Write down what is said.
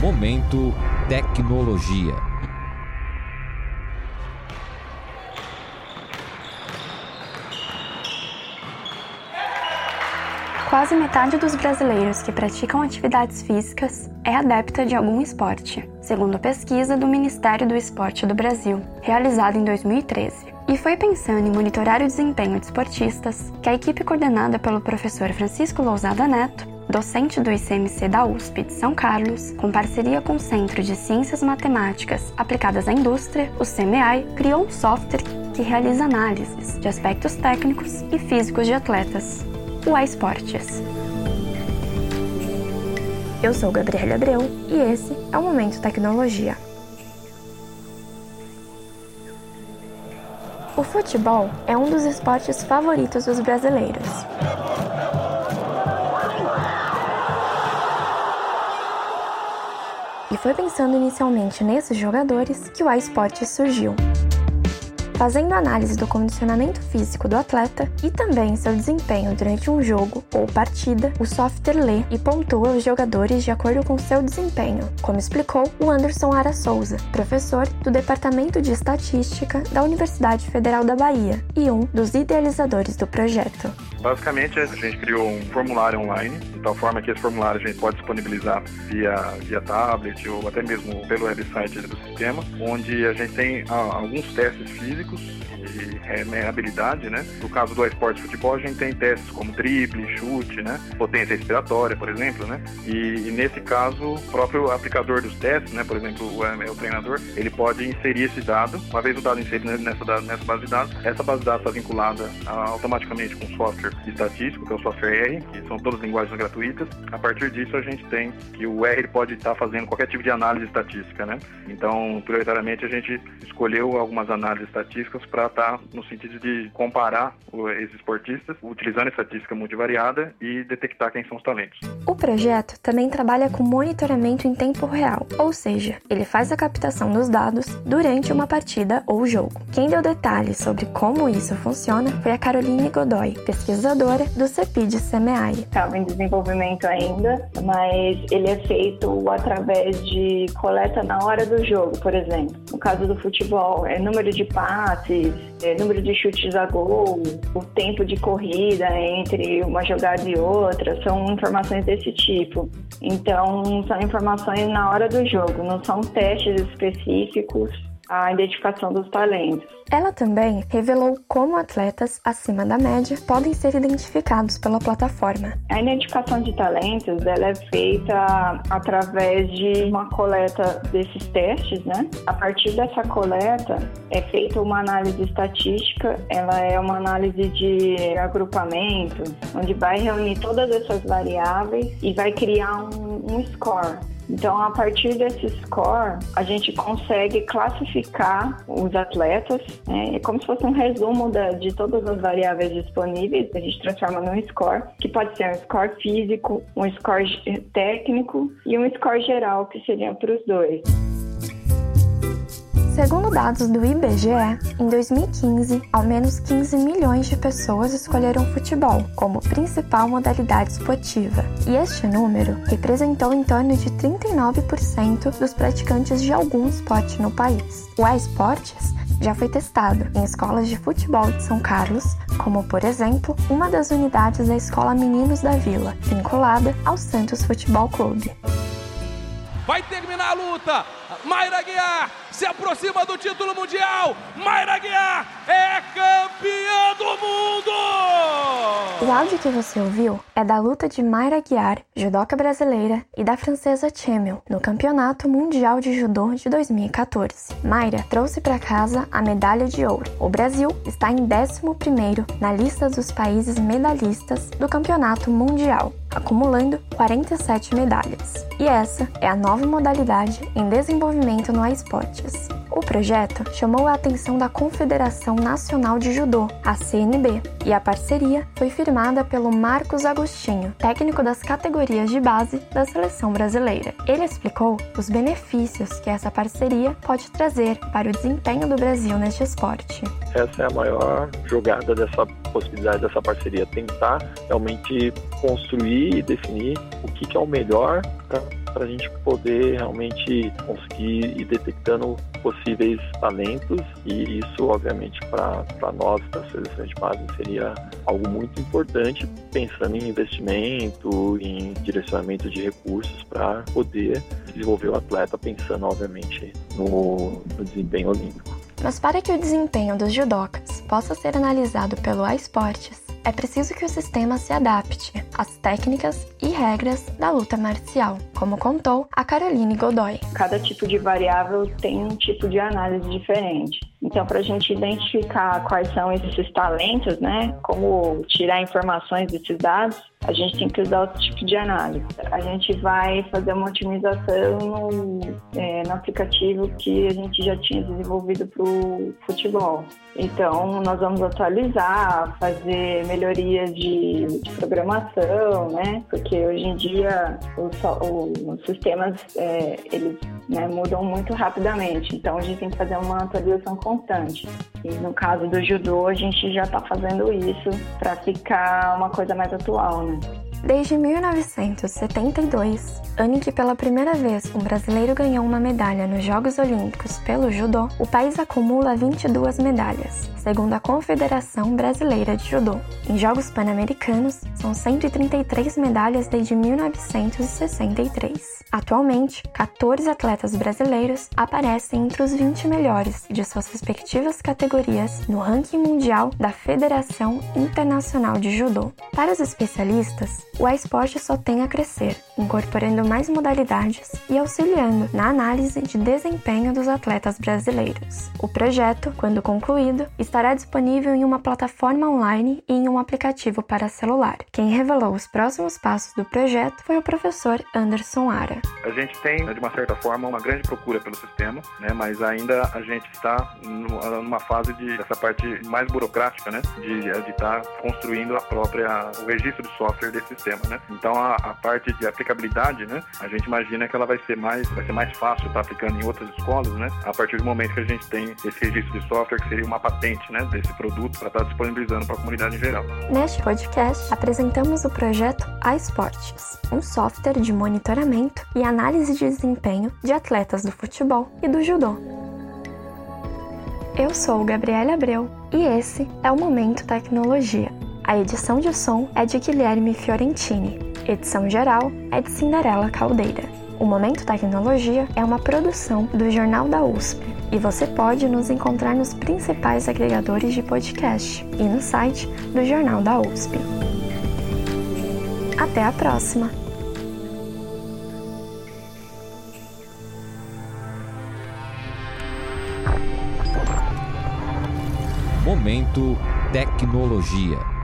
Momento Tecnologia. Quase metade dos brasileiros que praticam atividades físicas é adepta de algum esporte, segundo a pesquisa do Ministério do Esporte do Brasil, realizada em 2013. E foi pensando em monitorar o desempenho de esportistas que a equipe coordenada pelo professor Francisco Lousada Neto docente do ICMC da USP de São Carlos, com parceria com o Centro de Ciências Matemáticas Aplicadas à Indústria, o CMEI, criou um software que realiza análises de aspectos técnicos e físicos de atletas, o iSports. Eu sou Gabriela Abreu e esse é o Momento Tecnologia. O futebol é um dos esportes favoritos dos brasileiros. Foi pensando inicialmente nesses jogadores que o iSport surgiu fazendo análise do condicionamento físico do atleta e também seu desempenho durante um jogo ou partida, o software lê e pontua os jogadores de acordo com seu desempenho, como explicou o Anderson Ara Souza, professor do Departamento de Estatística da Universidade Federal da Bahia e um dos idealizadores do projeto. Basicamente, a gente criou um formulário online, de tal forma que esse formulário a gente pode disponibilizar via, via tablet ou até mesmo pelo website do sistema, onde a gente tem ah, alguns testes físicos e habilidade, né? No caso do esporte futebol, a gente tem testes como drible, chute, né? Potência respiratória, por exemplo, né? E, e nesse caso, o próprio aplicador dos testes, né? Por exemplo, o, o, treinador, ele pode inserir esse dado. Uma vez o dado inserido nessa, nessa base de dados, essa base de dados está vinculada automaticamente com o software estatístico, que é o software R, que são todas linguagens gratuitas. A partir disso, a gente tem que o R pode estar fazendo qualquer tipo de análise estatística, né? Então, prioritariamente, a gente escolheu algumas análises estatísticas para estar tá no sentido de comparar esses esportistas, utilizando estatística multivariada e detectar quem são os talentos. O projeto também trabalha com monitoramento em tempo real, ou seja, ele faz a captação dos dados durante uma partida ou jogo. Quem deu detalhes sobre como isso funciona foi a Caroline Godoy, pesquisadora do CEPID CMEI. Estava em desenvolvimento ainda, mas ele é feito através de coleta na hora do jogo, por exemplo. No caso do futebol, é número de passes, é número de chutes a gol, o tempo de corrida entre uma jogada e outra, são informações desse tipo. Então, são informações na hora do jogo, não são testes específicos a identificação dos talentos. Ela também revelou como atletas acima da média podem ser identificados pela plataforma. A identificação de talentos ela é feita através de uma coleta desses testes, né? A partir dessa coleta é feita uma análise estatística, ela é uma análise de agrupamento, onde vai reunir todas essas variáveis e vai criar um, um score. Então, a partir desse score, a gente consegue classificar os atletas, né? é como se fosse um resumo da, de todas as variáveis disponíveis, a gente transforma num score, que pode ser um score físico, um score técnico e um score geral, que seria para os dois. Segundo dados do IBGE, em 2015, ao menos 15 milhões de pessoas escolheram futebol como principal modalidade esportiva, e este número representou em torno de 39% dos praticantes de algum esporte no país. O eSports já foi testado em escolas de futebol de São Carlos, como por exemplo uma das unidades da Escola Meninos da Vila, vinculada ao Santos Futebol Clube. Vai terminar a luta! Mayra Guiar se aproxima do título mundial. Mayra Guiar é campeã do mundo! O áudio que você ouviu é da luta de Mayra Guiar, judoca brasileira, e da francesa Chemel, no Campeonato Mundial de Judô de 2014. Mayra trouxe para casa a medalha de ouro. O Brasil está em 11º na lista dos países medalhistas do Campeonato Mundial, acumulando 47 medalhas. E essa é a nova modalidade em desenvolvimento no esportes. O projeto chamou a atenção da Confederação Nacional de Judô, a CNB, e a parceria foi firmada pelo Marcos Agostinho, técnico das categorias de base da seleção brasileira. Ele explicou os benefícios que essa parceria pode trazer para o desempenho do Brasil neste esporte. Essa é a maior jogada dessa possibilidade dessa parceria, tentar realmente construir e definir o que é o melhor para para a gente poder realmente conseguir ir detectando possíveis talentos e isso, obviamente, para nós da seleção de base seria algo muito importante, pensando em investimento, em direcionamento de recursos para poder desenvolver o atleta, pensando, obviamente, no, no desempenho olímpico. Mas para que o desempenho dos judocas possa ser analisado pelo iSports, é preciso que o sistema se adapte às técnicas e regras da luta marcial, como contou a Caroline Godoy. Cada tipo de variável tem um tipo de análise diferente. Então, para a gente identificar quais são esses talentos, né, como tirar informações desses dados, a gente tem que usar outro tipo de análise. A gente vai fazer uma otimização no, é, no aplicativo que a gente já tinha desenvolvido para o futebol. Então, nós vamos atualizar, fazer melhorias de, de programação, né? Porque hoje em dia os, sistemas é, eles né, mudam muito rapidamente. Então, a gente tem que fazer uma atualização constante. E no caso do judô, a gente já está fazendo isso para ficar uma coisa mais atual, né? Tchau! Desde 1972, ano em que pela primeira vez um brasileiro ganhou uma medalha nos Jogos Olímpicos pelo judô, o país acumula 22 medalhas, segundo a Confederação Brasileira de Judô. Em Jogos Pan-Americanos, são 133 medalhas desde 1963. Atualmente, 14 atletas brasileiros aparecem entre os 20 melhores de suas respectivas categorias no ranking mundial da Federação Internacional de Judô. Para os especialistas, o esporte só tem a crescer, incorporando mais modalidades e auxiliando na análise de desempenho dos atletas brasileiros. O projeto, quando concluído, estará disponível em uma plataforma online e em um aplicativo para celular. Quem revelou os próximos passos do projeto foi o professor Anderson Ara. A gente tem, de uma certa forma, uma grande procura pelo sistema, né, mas ainda a gente está numa fase de essa parte mais burocrática, né, de estar construindo a própria o registro de software desse sistema, né? Então a, a, parte de aplicabilidade, né? A gente imagina que ela vai ser mais, vai ser mais fácil estar tá aplicando em outras escolas, né? A partir do momento que a gente tem esse registro de software, que seria uma patente, né? Desse produto para estar tá disponibilizando para a comunidade em geral. Neste podcast, apresentamos o projeto iSports, um software de monitoramento e análise de desempenho de atletas do futebol e do judô. Eu sou Gabriela Abreu e esse é o Momento Tecnologia a edição de som é de Guilherme Fiorentini. Edição geral é de Cinderela Caldeira. O Momento Tecnologia é uma produção do Jornal da USP e você pode nos encontrar nos principais agregadores de podcast e no site do Jornal da USP. Até a próxima! Momento Tecnologia.